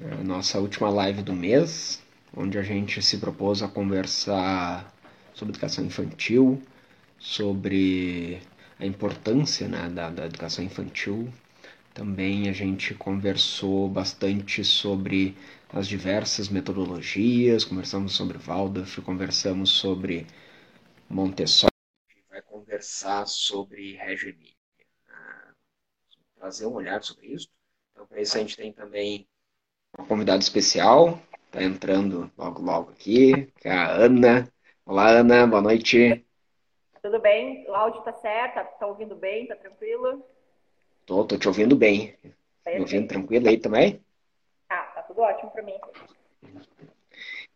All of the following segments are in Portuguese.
É nossa última live do mês, onde a gente se propôs a conversar sobre educação infantil, sobre a importância né, da, da educação infantil. Também a gente conversou bastante sobre as diversas metodologias, conversamos sobre Waldorf, conversamos sobre Montessori, vai conversar sobre Reggio Emilia, ah, trazer um olhar sobre isso. Então, para isso a gente tem também uma convidada especial, está entrando logo logo aqui, que é a Ana. Olá, Ana, boa noite. Tudo bem? O áudio está certo? Está ouvindo bem? Está tranquilo? Tô, tô te ouvindo bem. Tá Me ouvindo tranquilo aí também? Ah, tá tudo ótimo para mim.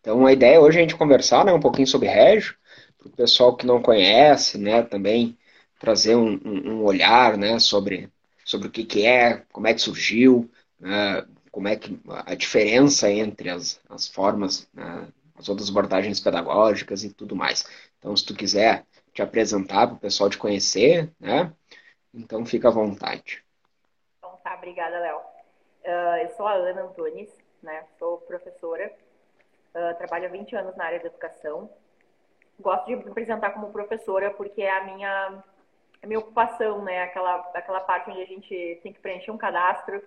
Então, a ideia hoje é a gente conversar né, um pouquinho sobre Régio, para o pessoal que não conhece, né, também trazer um, um, um, olhar né, sobre, sobre o que, que é, como é que surgiu, né, como é que a diferença entre as, as formas, né, as outras abordagens pedagógicas e tudo mais. Então, se tu quiser te apresentar para o pessoal te conhecer, né, então fica à vontade. Então tá, obrigada, Léo. Uh, eu sou a Ana Antunes, né, sou professora, uh, trabalho há 20 anos na área da educação, gosto de me apresentar como professora porque é a minha, a minha ocupação, né? Aquela, aquela parte onde a gente tem que preencher um cadastro,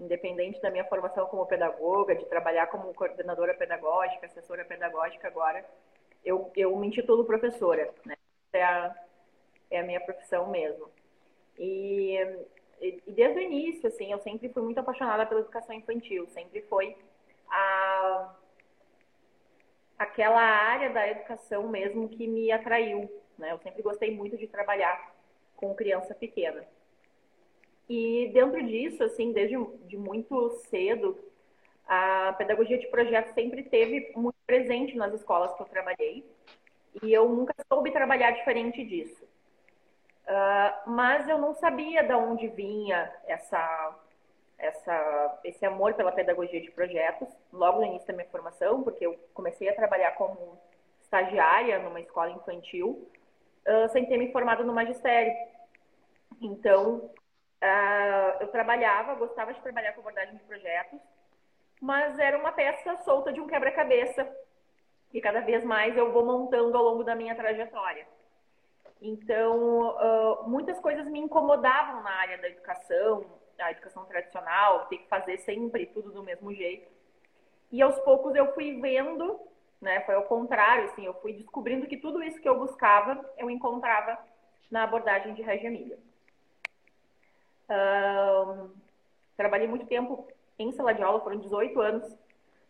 independente da minha formação como pedagoga, de trabalhar como coordenadora pedagógica, assessora pedagógica agora, eu, eu me intitulo professora, né? É a, é a minha profissão mesmo. E, e, desde o início, assim, eu sempre fui muito apaixonada pela educação infantil, sempre foi a aquela área da educação mesmo que me atraiu. Né? Eu sempre gostei muito de trabalhar com criança pequena. E dentro disso, assim, desde de muito cedo, a pedagogia de projeto sempre teve muito presente nas escolas que eu trabalhei. E eu nunca soube trabalhar diferente disso. Uh, mas eu não sabia de onde vinha essa essa, esse amor pela pedagogia de projetos logo no início da minha formação, porque eu comecei a trabalhar como estagiária numa escola infantil, uh, sem ter me formado no magistério. Então, uh, eu trabalhava, gostava de trabalhar com abordagem de projetos, mas era uma peça solta de um quebra-cabeça, e cada vez mais eu vou montando ao longo da minha trajetória. Então, uh, muitas coisas me incomodavam na área da educação, a educação tradicional, ter que fazer sempre tudo do mesmo jeito. E aos poucos eu fui vendo, né, foi ao contrário, assim, eu fui descobrindo que tudo isso que eu buscava, eu encontrava na abordagem de Regia Milha. Trabalhei muito tempo em sala de aula, foram 18 anos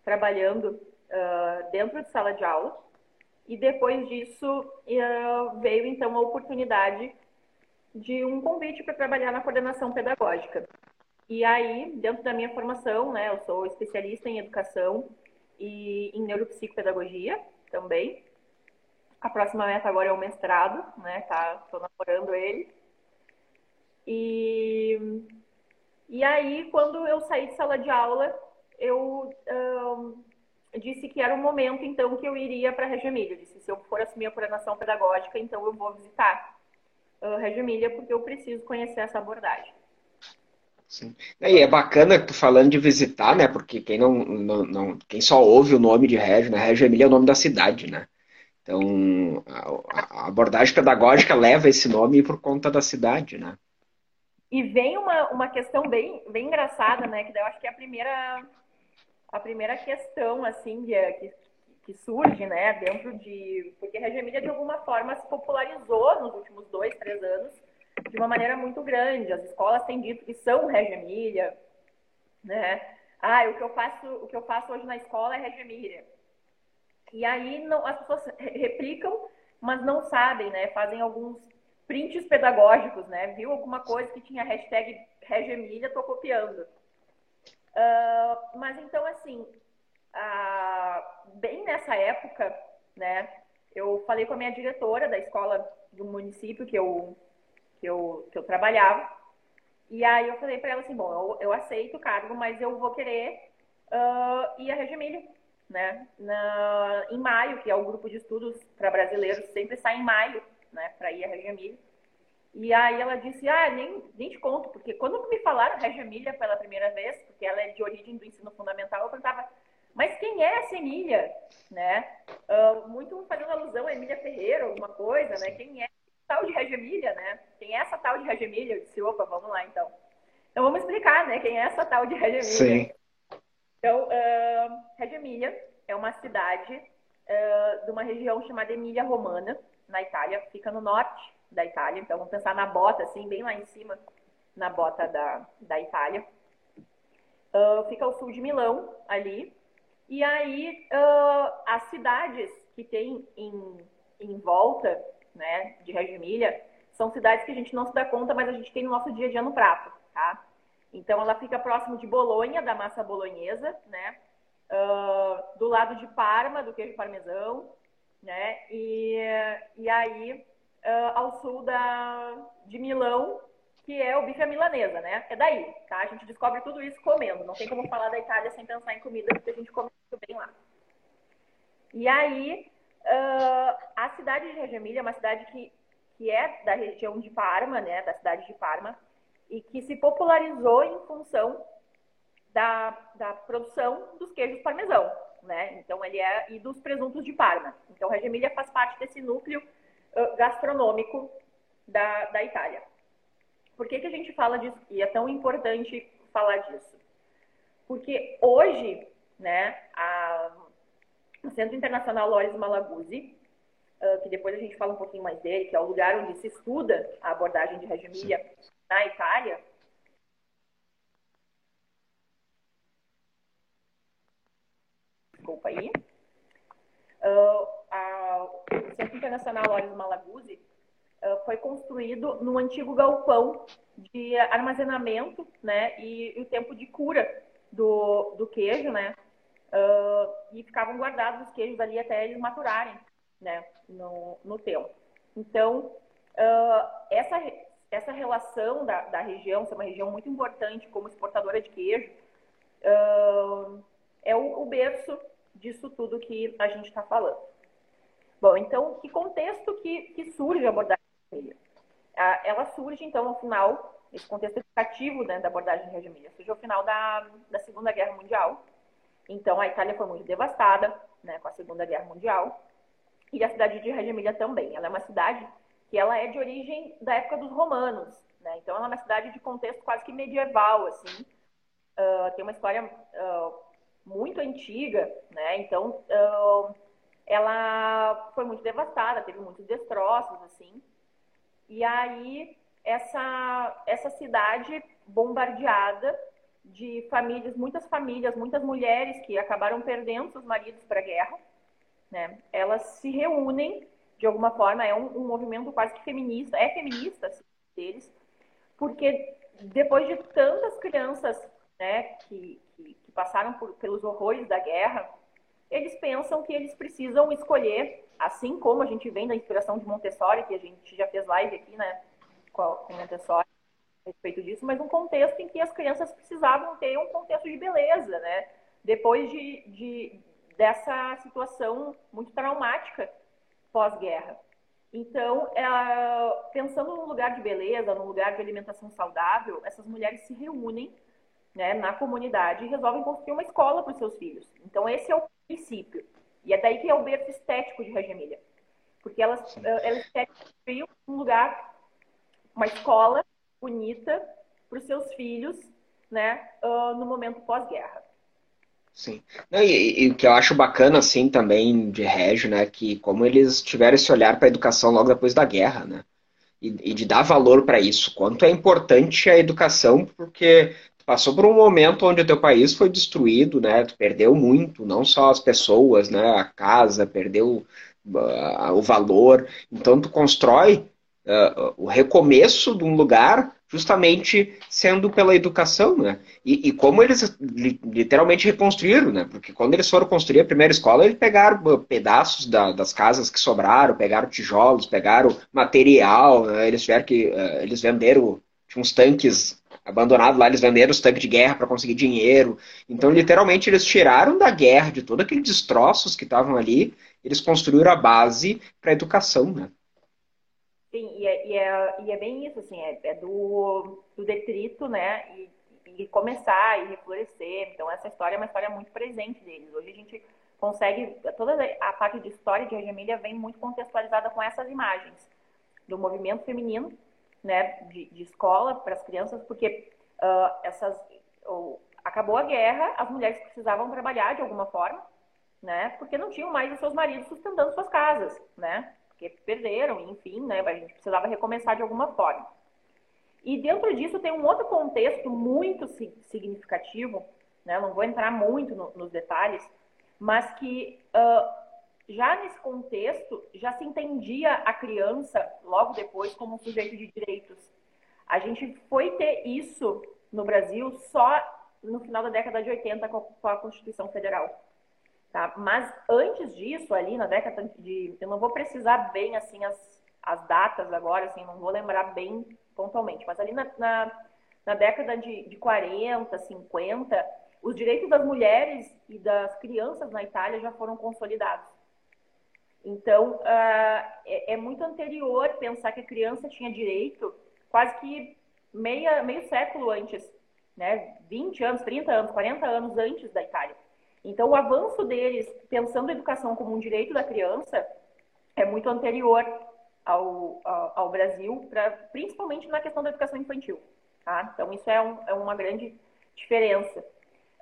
trabalhando uh, dentro de sala de aula. E depois disso uh, veio então a oportunidade de um convite para trabalhar na coordenação pedagógica. E aí, dentro da minha formação, né, eu sou especialista em educação e em neuropsicopedagogia também. A próxima meta agora é o mestrado, né, tá, tô namorando ele. E, e aí, quando eu saí de sala de aula, eu um, disse que era o momento, então, que eu iria para a Reggio Emília. Disse, se eu for assumir a coordenação pedagógica, então eu vou visitar uh, Reggio Emília, porque eu preciso conhecer essa abordagem. Sim. E é bacana que tu falando de visitar, né? Porque quem não, não, não, quem só ouve o nome de Reggio, né? Reggio Emília é o nome da cidade, né? Então a, a abordagem pedagógica leva esse nome por conta da cidade, né? E vem uma, uma questão bem, bem engraçada, né? Que eu acho que é a primeira a primeira questão assim que, que, que surge, né, dentro de. Porque a Regia Mídia, de alguma forma, se popularizou nos últimos dois, três anos de uma maneira muito grande. As escolas têm dito que são Regia Mídia, né? Ah, o que eu faço, o que eu faço hoje na escola é Regia Mídia. E aí não, as pessoas replicam, mas não sabem, né? Fazem alguns prints pedagógicos, né? Viu alguma coisa que tinha hashtag Regia Mídia, tô copiando. Uh, mas então, assim, ah, bem nessa época, né, eu falei com a minha diretora da escola do município que eu, que eu, que eu trabalhava. E aí eu falei para ela assim, bom, eu, eu, aceito o cargo, mas eu vou querer uh, ir a Regimília, né? Na, em maio, que é o grupo de estudos para brasileiros, sempre sai em maio, né, para ir a Regimília. E aí ela disse, ah, nem, nem te conto, porque quando me falaram Regia pela primeira vez, porque ela é de origem do ensino fundamental, eu perguntava, mas quem é essa Emília? Né? Uh, muito fazendo alusão a Emília Ferreira, alguma coisa, né? Quem é tal de Regia né? Quem é essa tal de Regia? Eu disse, opa, vamos lá então. Então vamos explicar, né? Quem é essa tal de Regia? Sim. Então, uh, Regia é uma cidade uh, de uma região chamada Emília Romana, na Itália, fica no norte da Itália. Então, vamos pensar na bota, assim, bem lá em cima, na bota da, da Itália. Uh, fica ao sul de Milão, ali. E aí, uh, as cidades que tem em, em volta né, de Reggio Emília são cidades que a gente não se dá conta, mas a gente tem no nosso dia a dia no prato, tá? Então, ela fica próximo de Bolonha, da massa bolonhesa, né? Uh, do lado de Parma, do queijo parmesão, né? E, e aí uh, ao sul da, de Milão, que é o bife à milanesa, né? É daí, tá? A gente descobre tudo isso comendo. Não tem como falar da Itália sem pensar em comida, porque a gente come muito bem lá. E aí, uh, a cidade de Reggio é uma cidade que, que é da região de Parma, né? Da cidade de Parma, e que se popularizou em função da, da produção dos queijos parmesão, né? Então, ele é... E dos presuntos de Parma. Então, Reggio Emília faz parte desse núcleo gastronômico da, da Itália. Por que, que a gente fala disso? E é tão importante falar disso? Porque hoje, né, a, o Centro Internacional Loris Malaguzzi, uh, que depois a gente fala um pouquinho mais dele, que é o lugar onde se estuda a abordagem de Reggio na Itália, desculpa aí. Uh, a, o Centro Internacional Olhos Malaguzzi uh, foi construído no antigo galpão de armazenamento né, e, e o tempo de cura do, do queijo, né? Uh, e ficavam guardados os queijos ali até eles maturarem né, no, no tempo. Então, essa, essa relação da, da região, ser uma região muito importante como exportadora de queijo, é o, o berço disso tudo que a gente está falando. Bom, então, que contexto que, que surge a abordagem de? Ah, ela surge, então, no final, esse contexto educativo né, da abordagem de Emilia, surge ao final da, da Segunda Guerra Mundial. Então, a Itália foi muito devastada né, com a Segunda Guerra Mundial. E a cidade de Reggio também. Ela é uma cidade que ela é de origem da época dos romanos. Né? Então, ela é uma cidade de contexto quase que medieval, assim. Uh, tem uma história uh, muito antiga, né? Então, uh, ela foi muito devastada, teve muitos destroços, assim. E aí, essa, essa cidade bombardeada de famílias, muitas famílias, muitas mulheres que acabaram perdendo seus maridos para a guerra, né? Elas se reúnem de alguma forma, é um, um movimento quase que feminista, é feminista assim, deles, porque depois de tantas crianças né, que, que, passaram por, pelos horrores da guerra, eles pensam que eles precisam escolher, assim como a gente vem da inspiração de Montessori, que a gente já fez live aqui, né, com Montessori a respeito disso, mas um contexto em que as crianças precisavam ter um contexto de beleza, né, depois de, de dessa situação muito traumática pós-guerra. Então, é, pensando num lugar de beleza, num lugar de alimentação saudável, essas mulheres se reúnem né, na comunidade e resolvem construir uma escola para os seus filhos. Então, esse é o princípio. E é daí que é o berço estético de Regia Emília. Porque elas, querem construir um lugar, uma escola bonita para os seus filhos, né, uh, no momento pós-guerra. Sim. E, e, o que eu acho bacana, assim, também de Régio, né, que como eles tiveram esse olhar para a educação logo depois da guerra, né, e, e de dar valor para isso. Quanto é importante a educação, porque passou por um momento onde o teu país foi destruído, né? Tu perdeu muito, não só as pessoas, né? A casa perdeu uh, o valor. Então tu constrói uh, o recomeço de um lugar justamente sendo pela educação, né? E, e, como eles literalmente reconstruíram, né? Porque quando eles foram construir a primeira escola, eles pegaram pedaços da, das casas que sobraram, pegaram tijolos, pegaram material, né? eles tiveram que uh, eles venderam tinha uns tanques abandonado lá, eles venderam os tanques de guerra para conseguir dinheiro. Então, literalmente, eles tiraram da guerra, de todos aqueles destroços que estavam ali, eles construíram a base para a educação, né? Sim, e é, e é, e é bem isso, assim, é, é do, do detrito, né? E, e começar e reflorescer. Então, essa história é uma história muito presente deles. Hoje a gente consegue. Toda a parte de história de Regia vem muito contextualizada com essas imagens do movimento feminino, né, de, de escola para as crianças, porque uh, essas. Uh, acabou a guerra, as mulheres precisavam trabalhar de alguma forma, né, porque não tinham mais os seus maridos sustentando suas casas, né, porque perderam, enfim, né, a gente precisava recomeçar de alguma forma. E dentro disso tem um outro contexto muito significativo, né? não vou entrar muito no, nos detalhes, mas que uh, já nesse contexto já se entendia a criança logo depois como um sujeito de direitos. A gente foi ter isso no Brasil só no final da década de 80 com a Constituição Federal. Tá? Mas antes disso, ali na década de. Eu não vou precisar bem assim as, as datas agora, assim, não vou lembrar bem pontualmente, mas ali na, na, na década de, de 40, 50, os direitos das mulheres e das crianças na Itália já foram consolidados. Então, uh, é, é, muito anterior pensar que a criança tinha direito quase que meia, meio século antes, né? 20 anos, 30 anos, 40 anos antes da Itália. Então, o avanço deles, pensando a educação como um direito da criança, é muito anterior ao, ao, ao Brasil, pra, principalmente na questão da educação infantil. Tá? Então, isso é, um, é uma grande diferença.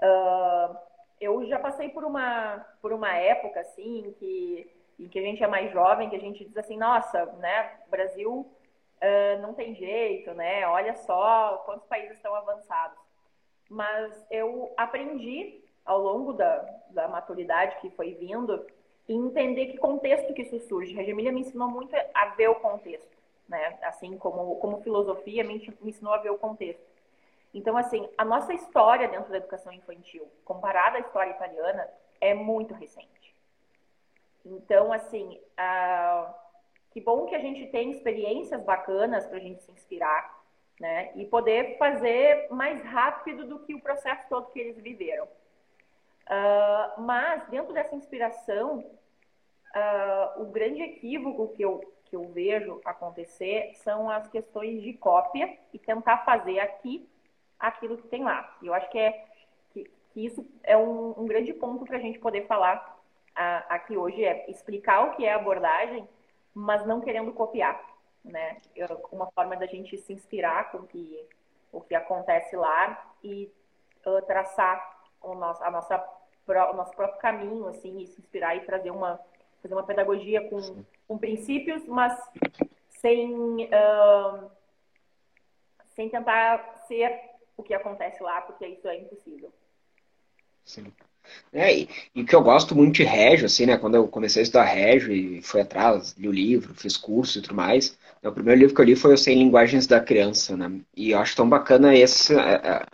Uh, eu já passei por uma, por uma época, assim, que, em que a gente é mais jovem, que a gente diz assim, nossa, né, Brasil uh, não tem jeito, né, olha só quantos países estão avançados. Mas eu aprendi ao longo da, da maturidade que foi vindo e entender que contexto que isso surge. A Gemília me ensinou muito a ver o contexto, né? Assim como, como filosofia me, me ensinou a ver o contexto. Então, assim, a nossa história dentro da educação infantil, comparada à história italiana, é muito recente. Então, assim, uh, que bom que a gente tem experiências bacanas para a gente se inspirar, né? E poder fazer mais rápido do que o processo todo que eles viveram. Uh, mas, dentro dessa inspiração, uh, o grande equívoco que eu, que eu vejo acontecer são as questões de cópia e tentar fazer aqui aquilo que tem lá. E eu acho que, é, que, que isso é um, um grande ponto para a gente poder falar uh, aqui hoje, é explicar o que é abordagem, mas não querendo copiar. Né? Uma forma da gente se inspirar com que, o que acontece lá e uh, traçar o nosso, a nossa o nosso próprio caminho, assim, e se inspirar e trazer uma, fazer uma pedagogia com, com princípios, mas sem, uh, sem tentar ser o que acontece lá, porque isso é impossível. É, e, e o que eu gosto muito de Régio, assim, né? Quando eu comecei a estudar Régio e fui atrás, li o livro, fiz curso e tudo mais. Né, o primeiro livro que eu li foi o Sem Linguagens da Criança, né? E eu acho tão bacana esse, é, é,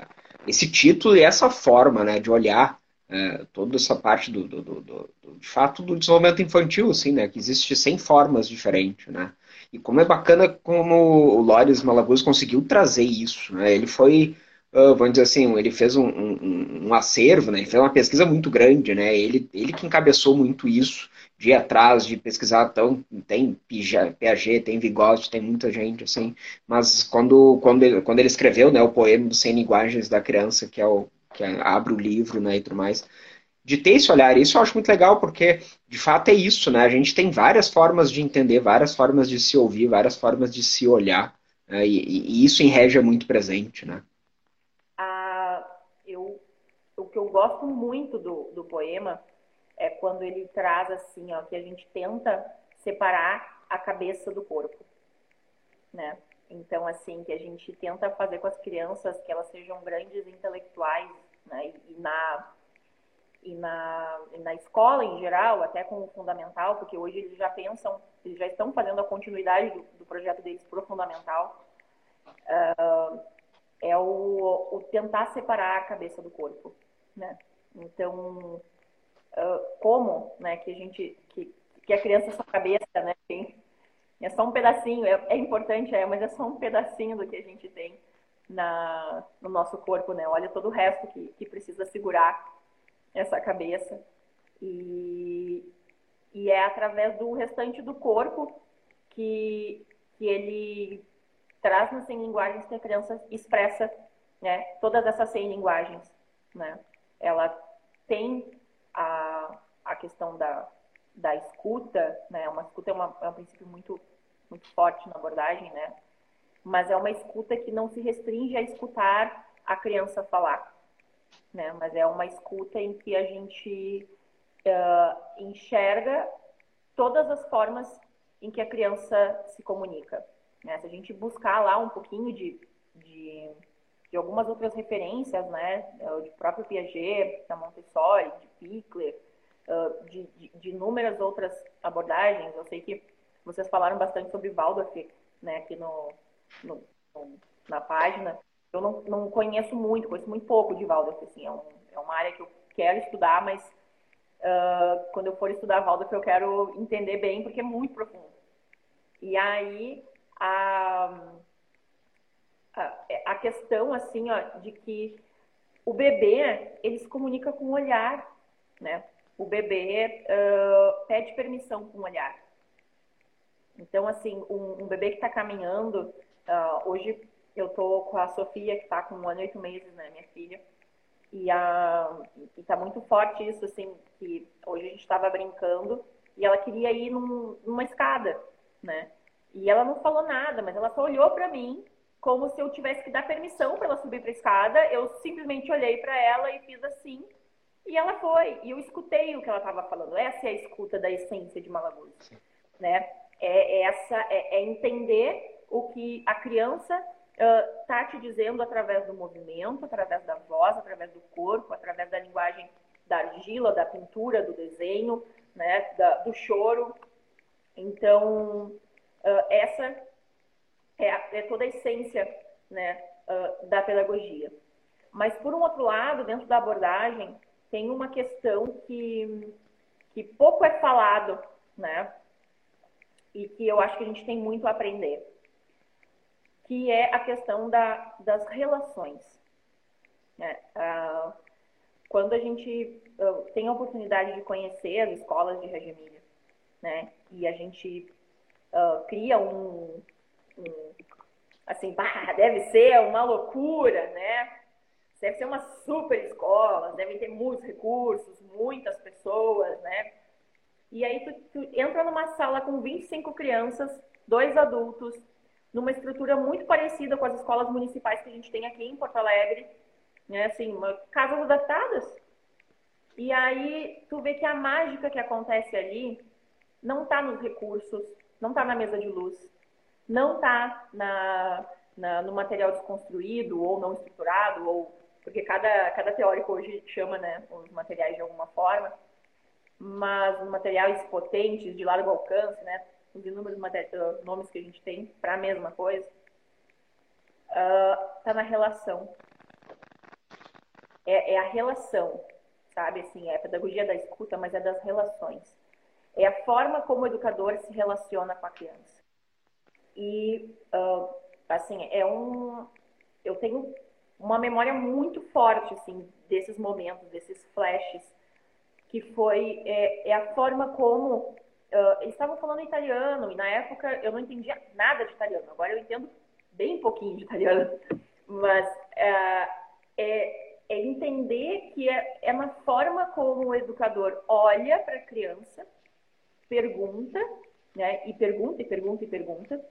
esse título e essa forma, né, de olhar é, toda essa parte do, do, do, do, de fato do desenvolvimento infantil, assim, né, que existe 100 formas diferentes, né, e como é bacana como o Lores Malaguz conseguiu trazer isso, né, ele foi, uh, vamos dizer assim, ele fez um, um, um, acervo, né, ele fez uma pesquisa muito grande, né, ele, ele que encabeçou muito isso, de ir atrás, de pesquisar, então, tem Piaget, tem Vygotsky, tem muita gente, assim, mas quando, quando, ele, quando ele escreveu, né, o poema dos 100 linguagens da criança, que é o que abre o livro né, e tudo mais, de ter esse olhar. Isso eu acho muito legal, porque de fato é isso, né? A gente tem várias formas de entender, várias formas de se ouvir, várias formas de se olhar, né? e, e, isso em Régia é muito presente, né? Que eu gosto muito do, do poema é quando ele traz assim, ó, que a gente tenta separar a cabeça do corpo, né? Então, assim, que a gente tenta fazer com as crianças que elas sejam grandes intelectuais, né? E na, e na, e na escola em geral, até com o fundamental, porque hoje eles já pensam, eles já estão fazendo a continuidade do, do projeto deles para o fundamental, uh, é o, o, tentar separar a cabeça do corpo, né? Então, uh, como, né, que a gente, que, que a criança sua cabeça, né, tem, é só um pedacinho, é, é, importante, é, mas é só um pedacinho do que a gente tem na, no nosso corpo, né? Olha todo o resto que, que precisa segurar essa cabeça. E, e é através do restante do corpo que, que ele traz nas 100 linguagens que a criança expressa né, todas essas 100 linguagens. Né? Ela tem a, a questão da, da escuta, né? Uma escuta é, uma, é um princípio muito, muito forte na abordagem, né? Mas é uma escuta que não se restringe a escutar a criança falar, né? Mas é uma escuta em que a gente uh, enxerga todas as formas em que a criança se comunica. Né? Se a gente buscar lá um pouquinho de, de, de algumas outras referências, né? De próprio Piaget, da Montessori, de Pickler, de, de, de, inúmeras outras abordagens. Eu sei que vocês falaram bastante sobre Waldorf, né? Aqui no, no, na página. Eu não, não conheço muito, conheço muito pouco de Waldorf, assim. É, um, é uma área que eu quero estudar, mas uh, quando eu for estudar Waldorf eu quero entender bem, porque é muito profundo. E aí, a questão, assim, ó, de que o bebê, ele se comunica com o olhar, né? O bebê uh, pede permissão com o olhar. Então, assim, um, um bebê que está caminhando, uh, hoje eu tô com a Sofia, que está com um ano e oito meses, né, minha filha, e, a, e tá muito forte isso, assim, que hoje a gente estava brincando e ela queria ir num, numa escada, né? E ela não falou nada, mas ela só olhou para mim como se eu tivesse que dar permissão para ela subir para a escada. Eu simplesmente olhei para ela e fiz assim, e ela foi. E eu escutei o que ela estava falando. Essa é a escuta da essência de Malaguz, né? É, é essa é, é entender o que a criança está uh, te dizendo através do movimento, através da voz, através do corpo, através da linguagem da argila, da pintura, do desenho, né, da, do choro. Então, uh, essa é, é, toda a essência né, uh, da pedagogia. Mas, por um outro lado, dentro da abordagem, tem uma questão que, que pouco é falado, né? E que eu acho que a gente tem muito a aprender que é a questão da, das relações. Né? Ah, quando a gente uh, tem a oportunidade de conhecer as escolas de Reggio né? E a gente uh, cria um, assim, bah, deve ser uma loucura, né? Deve ser uma super escola, devem ter muitos recursos, muitas pessoas, né? E aí tu, tu entra numa sala com 25 crianças, dois adultos, numa estrutura muito parecida com as escolas municipais que a gente tem aqui em Porto Alegre, né? Assim, uma, casas adaptadas. E aí tu vê que a mágica que acontece ali não está nos recursos, não está na mesa de luz, não está na, na, no material desconstruído ou não estruturado, ou porque cada, cada teórico hoje chama né, os materiais de alguma forma, mas materiais potentes, de largo alcance, né? os inúmeros nomes que a gente tem para a mesma coisa, está uh, na relação. É, é, a relação, sabe? Assim, é a pedagogia da escuta, mas é das relações. É a forma como o educador se relaciona com a criança. E, uh, assim, é um. Eu tenho uma memória muito forte, assim, desses momentos, desses flashes, que foi é, é a forma como uh, eles estavam falando italiano e na época eu não entendia nada de italiano. Agora eu entendo bem pouquinho de italiano, mas uh, é, é, entender que é, é uma forma como o educador olha para a criança, pergunta, né? E pergunta e pergunta e pergunta,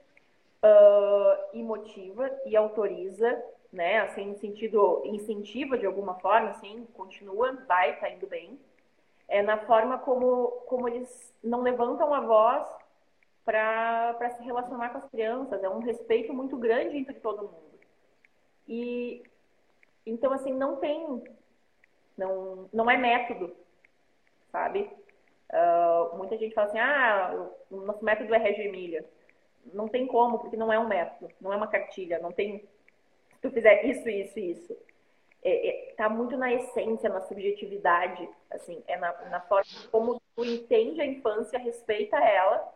uh, e motiva e autoriza, né? Assim, no sentido incentiva de alguma forma, assim, continua, vai, tá indo bem é na forma como, como eles não levantam a voz para se relacionar com as crianças. É um respeito muito grande entre todo mundo. E então assim não tem, não não é método, sabe? Uh, muita gente fala assim, ah, o nosso método é Reggio Emília. Não tem como, porque não é um método, não é uma cartilha, não tem. Se tu fizer isso, isso, isso é, é, tá muito na essência, na subjetividade, assim, é na, na forma como tu entende a infância, respeita ela,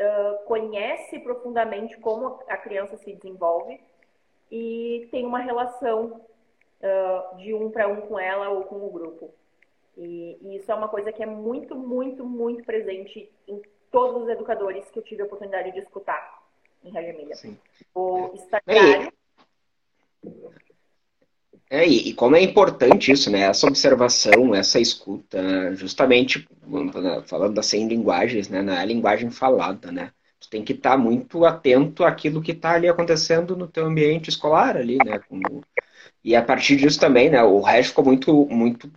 uh, conhece profundamente como a criança se desenvolve e tem uma relação uh, de um para um com ela ou com o grupo. E, e, isso é uma coisa que é muito, muito, muito presente em todos os educadores que eu tive a oportunidade de escutar. em Reggio Emilia. O estagiário... É, e, e, como é importante isso, né? Essa observação, essa escuta, justamente falando das 100 linguagens, né? Na linguagem falada, né? Tu tem que estar tá muito atento àquilo que está ali acontecendo no teu ambiente escolar ali, né? Com, e a partir disso também, né? O resto ficou muito, muito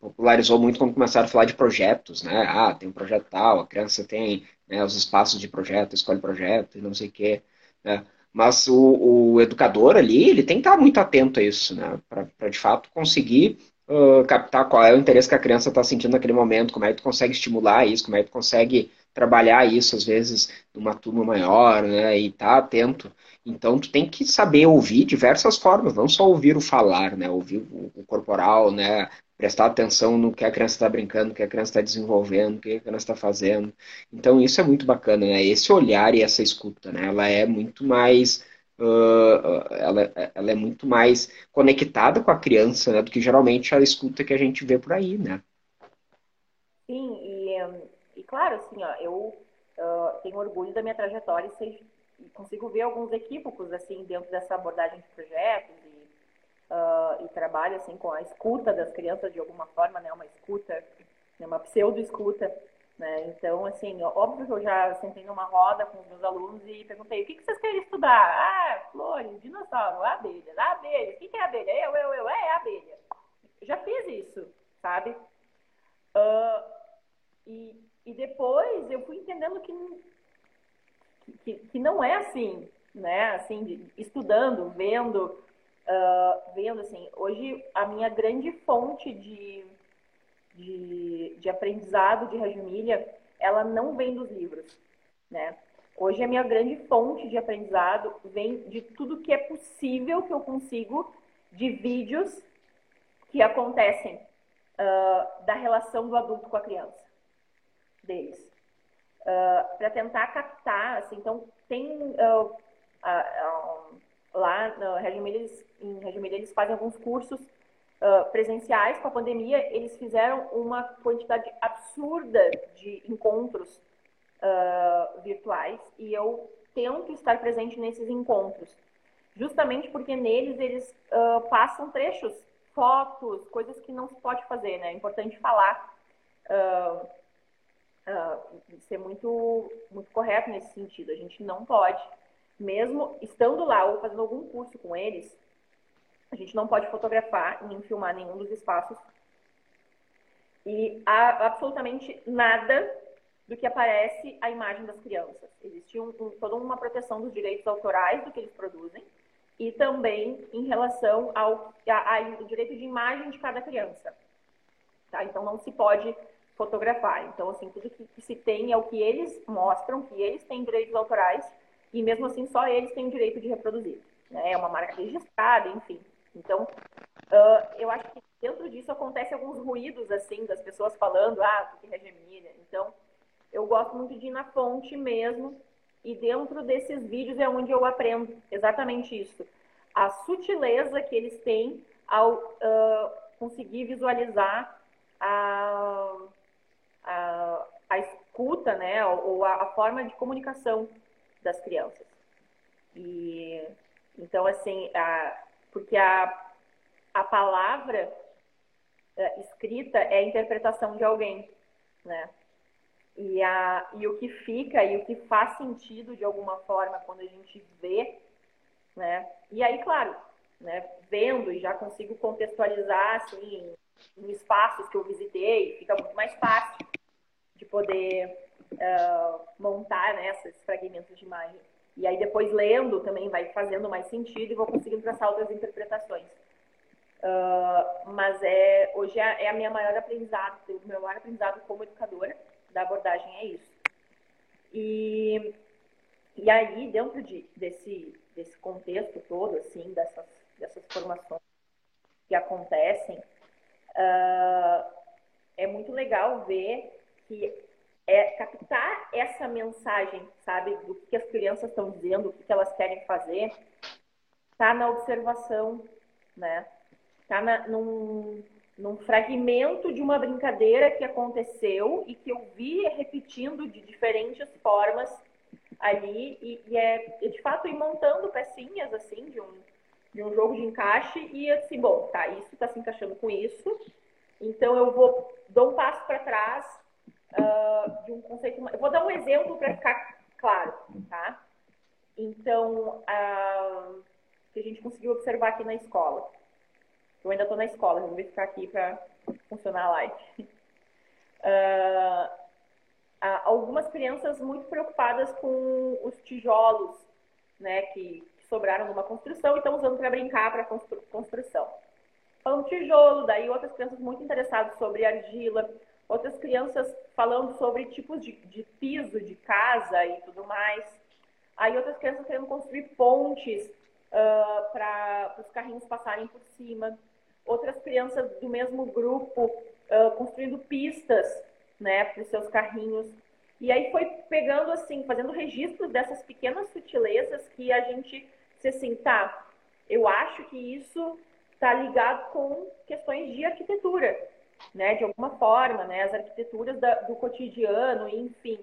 popularizou muito quando começaram a falar de projetos, né? Ah, tem um projeto tal, a criança tem né, os espaços de projeto, escolhe projeto e não sei o quê, né? Mas o, o, educador ali, ele tem que estar muito atento a isso, né? Para de fato conseguir uh, captar qual é o interesse que a criança está sentindo naquele momento, como é que tu consegue estimular isso, como é que tu consegue trabalhar isso, às vezes, numa turma maior, né? E tá atento. Então, tu tem que saber ouvir diversas formas, não só ouvir o falar, né? Ouvir o, o corporal, né? prestar atenção no que a criança está brincando, no que a criança está desenvolvendo, o que a criança está fazendo. Então isso é muito bacana, né? Esse olhar e essa escuta, né? Ela é muito mais uh, ela, ela é muito mais conectada com a criança, né? Do que geralmente a escuta que a gente vê por aí, né? Sim, e, e claro, assim, ó, eu uh, tenho orgulho da minha trajetória e sei, consigo ver alguns equívocos assim dentro dessa abordagem de projetos uh, e trabalho assim com a escuta das crianças de alguma forma, né, uma escuta, né, uma pseudo-escuta, né? Então, assim, óbvio que eu já sentei numa roda com os meus alunos e perguntei, o que, que vocês querem estudar? Ah, flores, dinossauro, abelhas, abelhas, o que, que é abelha? Eu, eu, eu, é, é abelha. Já fiz isso, sabe? Uh, e, e depois eu fui entendendo que, que, que não é assim, né? Assim, estudando, vendo, uh, vendo assim, hoje a minha grande fonte de, de, de aprendizado de Rajumilha, ela não vem dos livros, né? Hoje a minha grande fonte de aprendizado vem de tudo que é possível que eu consigo de vídeos que acontecem uh, da relação do adulto com a criança deles. Uh, para tentar captar, assim, então tem uh, lá no Reggio eles, em Reggio eles fazem alguns cursos uh, presenciais com a pandemia. Eles fizeram uma quantidade absurda de encontros uh, virtuais e eu tento estar presente nesses encontros, justamente porque neles eles uh, passam trechos, fotos, coisas que não se pode fazer, né? É importante falar, ser muito, muito correto nesse sentido. A gente não pode mesmo estando lá ou fazendo algum curso com eles, a gente não pode fotografar nem filmar nenhum dos espaços. E há absolutamente nada do que aparece a imagem das crianças. Existe um, um, toda uma proteção dos direitos autorais do que eles produzem e também em relação ao a, a, direito de imagem de cada criança. Tá? Então não se pode fotografar. Então, assim, tudo que, que se tem é o que eles mostram, que eles têm direitos autorais e mesmo assim só eles têm o direito de reproduzir. Né? É uma marca registrada, enfim. Então, uh, eu acho que dentro disso acontece alguns ruídos, assim, das pessoas falando, ah, porque é gemília. Então, eu gosto muito de ir na fonte mesmo, e dentro desses vídeos é onde eu aprendo exatamente isso. A sutileza que eles têm ao uh, conseguir visualizar a, a, a escuta, né, ou a, a forma de comunicação das crianças. E então assim, a, porque a, a palavra é, escrita é a interpretação de alguém, né? E, a, e o que fica e o que faz sentido de alguma forma quando a gente vê, né? E aí, claro, né, vendo e já consigo contextualizar assim, em espaços que eu visitei, fica muito mais fácil de poder uh, montar né, esses fragmentos de imagem. E aí depois lendo também vai fazendo mais sentido e vou conseguindo traçar outras interpretações. Uh, mas é hoje é, é, a minha maior aprendizado, o meu maior aprendizado como educadora da abordagem é isso. E, e aí dentro de, desse desse contexto todo assim dessas dessas formações que acontecem uh, é muito legal ver que é captar essa mensagem, sabe, do que as crianças estão dizendo, o que elas querem fazer, tá na observação, né? Tá na, num, num fragmento de uma brincadeira que aconteceu e que eu vi repetindo de diferentes formas ali e, e é, de fato ir montando pecinhas assim de um, de um jogo de encaixe e assim, bom, tá, isso está se encaixando com isso, então eu vou dou um passo para trás uh, de um conceito. Eu vou dar um exemplo para ficar claro, tá? Então, uh, que a gente conseguiu observar aqui na escola. Eu ainda estou na escola, vou ficar aqui para funcionar a live. Uh, algumas crianças muito preocupadas com os tijolos, né, que, que sobraram numa construção e estão usando para brincar para constru construção. Falando tijolo, daí outras crianças muito interessadas sobre argila, outras crianças falando sobre tipos de, de piso de casa e tudo mais. Aí outras crianças querendo construir pontes uh, para os carrinhos passarem por cima. Outras crianças do mesmo grupo uh, construindo pistas né, para os seus carrinhos. E aí foi pegando assim, fazendo registro dessas pequenas sutilezas que a gente se assim, tá, eu acho que isso está ligado com questões de arquitetura, né, de alguma forma, né, as arquiteturas da, do cotidiano, enfim.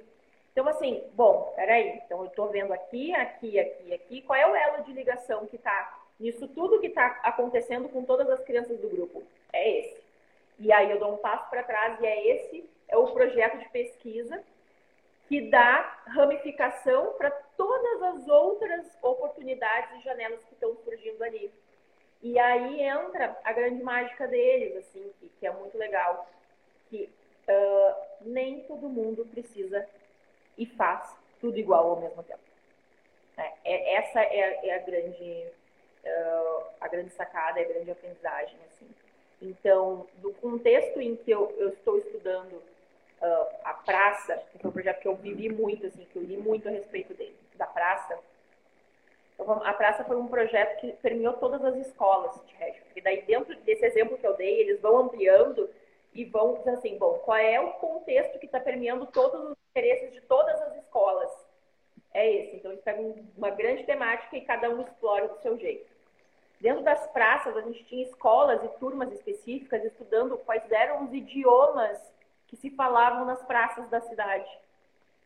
Então, assim, bom, peraí, então eu estou vendo aqui, aqui, aqui, aqui, qual é o elo de ligação que está nisso tudo que está acontecendo com todas as crianças do grupo? É esse. E aí eu dou um passo para trás e é esse, é o projeto de pesquisa que dá ramificação para todas as outras oportunidades e janelas que estão surgindo ali. E aí entra a grande mágica deles, assim, que, que é muito legal, que uh, nem todo mundo precisa e faz tudo igual ao mesmo tempo. É, é, essa é, é, a grande uh, a grande sacada, é a grande aprendizagem, assim. Então, do contexto em que eu, eu estou estudando uh, a praça, que foi um projeto que eu vivi muito, assim, que eu li muito a respeito dele, da praça. Então, a praça foi um projeto que permeou todas as escolas de Reggio. E daí, dentro desse exemplo que eu dei, eles vão ampliando e vão dizendo assim, bom, qual é o contexto que está permeando todos os interesses de todas as escolas? É esse. Então, eles pegam uma grande temática e cada um explora do seu jeito. Dentro das praças, a gente tinha escolas e turmas específicas estudando quais eram os idiomas que se falavam nas praças da cidade.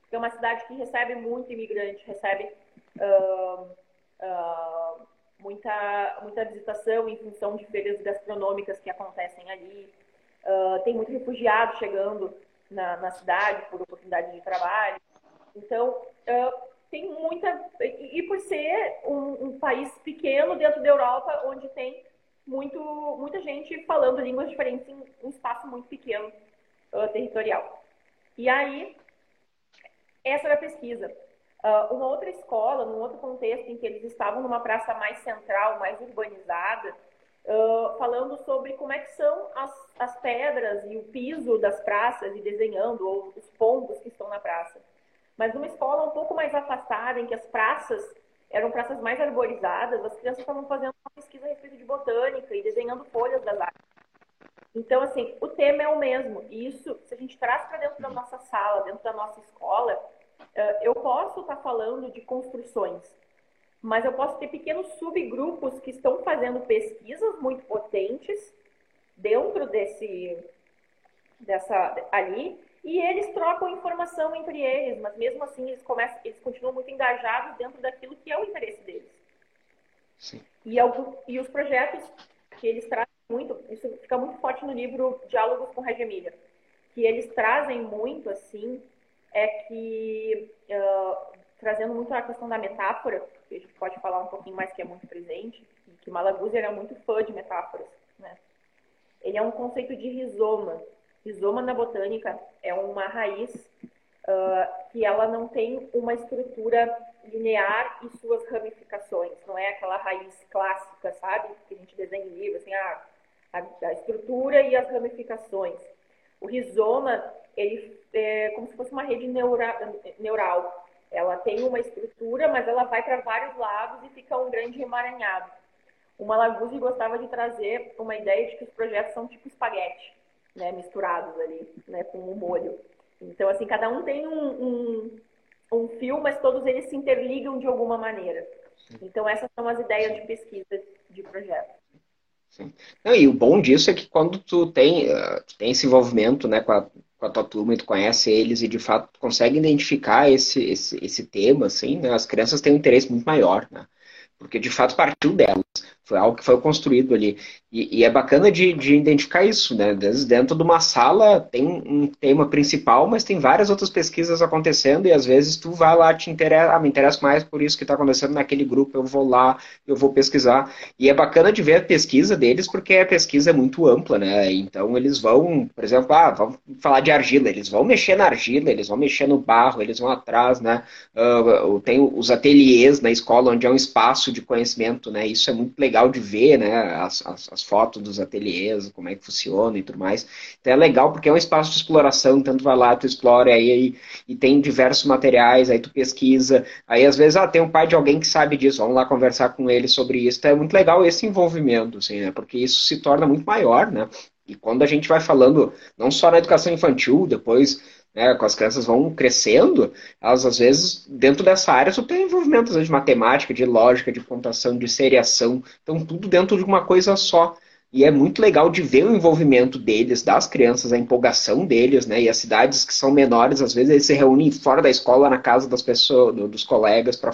Porque é uma cidade que recebe muito imigrante, recebe uh, uh, muita, muita visitação em função de feiras gastronômicas que acontecem ali. Uh, tem muito refugiado chegando na, na, cidade por oportunidade de trabalho. Então, tem muita. E por ser um, um, país pequeno dentro da Europa, onde tem muito, muita gente falando línguas diferentes em um espaço muito pequeno uh, territorial. E aí, essa era a pesquisa. Uh, uma outra escola, num outro contexto em que eles estavam numa praça mais central, mais urbanizada, uh, falando sobre como é que são as, as pedras e o piso das praças e desenhando, ou os pombos que estão na praça. Mas numa escola um pouco mais afastada, em que as praças eram praças mais arborizadas, as crianças estavam fazendo uma pesquisa a respeito de botânica e desenhando folhas das árvores. Então, assim, o tema é o mesmo. E isso, se a gente traz para dentro da nossa sala, dentro da nossa escola, eu posso estar tá falando de construções, mas eu posso ter pequenos subgrupos que estão fazendo pesquisas muito potentes dentro desse dessa ali e eles trocam informação entre eles, mas mesmo assim eles começam, eles continuam muito engajados dentro daquilo que é o interesse deles. Sim. E, e os projetos que eles trazem muito, isso fica muito forte no livro Diálogos com Regia Emília, que eles trazem muito, assim, é que, uh, trazendo muito a questão da metáfora, que a gente pode falar um pouquinho mais que é muito presente, que Malaguzzi era muito fã de metáforas, né? Ele é um conceito de rizoma. Rizoma na botânica é uma raiz uh, que ela não tem uma estrutura linear e suas ramificações. Não é aquela raiz clássica, sabe? Que a gente desenha em livro, assim, ah, a, a estrutura e as ramificações. O rizoma, ele é como se fosse uma rede neura, neural. Ela tem uma estrutura, mas ela vai para vários lados e fica um grande emaranhado. O Malaguzzi gostava de trazer uma ideia de que os projetos são tipo espaguete, né, misturados ali, né, com um molho. Então, assim, cada um tem um, um, um fio, mas todos eles se interligam de alguma maneira. Então, essas são as ideias de pesquisa de projeto. Sim. Não, e o bom disso é que quando tu tem, uh, tem esse envolvimento né, com, a, com a tua turma e tu conhece eles e de fato consegue identificar esse, esse, esse tema, assim, né? As crianças têm um interesse muito maior, né? Porque de fato partiu delas. Foi algo que foi construído ali. E, e, é bacana de, de, identificar isso, né? Dentro de uma sala tem um tema principal, mas tem várias outras pesquisas acontecendo e às vezes tu vai lá, te interessa, ah, me interessa mais por isso que está acontecendo naquele grupo, eu vou lá, eu vou pesquisar. E é bacana de ver a pesquisa deles, porque a pesquisa é muito ampla, né? Então eles vão, por exemplo, ah, vamos falar de argila, eles vão mexer na argila, eles vão mexer no barro, eles vão atrás, né? Uh, tem os ateliês na escola, onde é um espaço de conhecimento, né? Isso é muito legal de ver, né? As, as, as fotos dos ateliês, como é que funciona e tudo mais. Então é legal porque é um espaço de exploração, tanto vai lá, tu explora aí, aí e tem diversos materiais, aí tu pesquisa, aí às vezes ah, tem um pai de alguém que sabe disso, vamos lá conversar com ele sobre isso. Então é muito legal esse envolvimento, assim, né? Porque isso se torna muito maior, né? E quando a gente vai falando, não só na educação infantil, depois né, com as crianças vão crescendo, elas às vezes, dentro dessa área, só tem envolvimento de matemática, de lógica, de computação, de seriação, então tudo dentro de uma coisa só. E é muito legal de ver o envolvimento deles, das crianças, a empolgação deles, né? E as cidades que são menores, às vezes eles se reúnem fora da escola, na casa das pessoas, dos colegas, para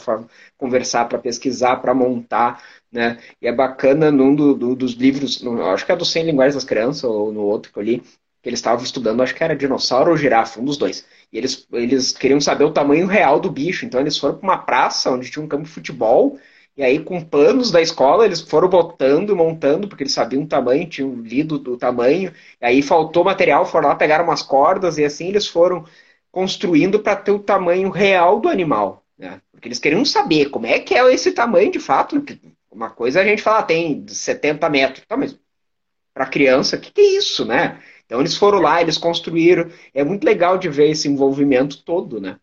conversar, para pesquisar, para montar, né? E é bacana num do, do, dos livros, acho que é do 100 Linguagens das Crianças, ou no outro que eu li, que eles estavam estudando, acho que era dinossauro ou girafa, um dos dois. E eles, eles queriam saber o tamanho real do bicho, então eles foram para uma praça onde tinha um campo de futebol, e aí com panos da escola eles foram botando e montando, porque eles sabiam o tamanho, tinham lido do tamanho, e aí faltou material, foram lá, pegaram umas cordas, e assim eles foram construindo para ter o tamanho real do animal. Né? Porque eles queriam saber como é que é esse tamanho de fato. Uma coisa é a gente fala, ah, tem 70 metros. Tá, mas para criança, o que, que é isso, né? Então eles foram lá, eles construíram. É muito legal de ver esse envolvimento todo, né?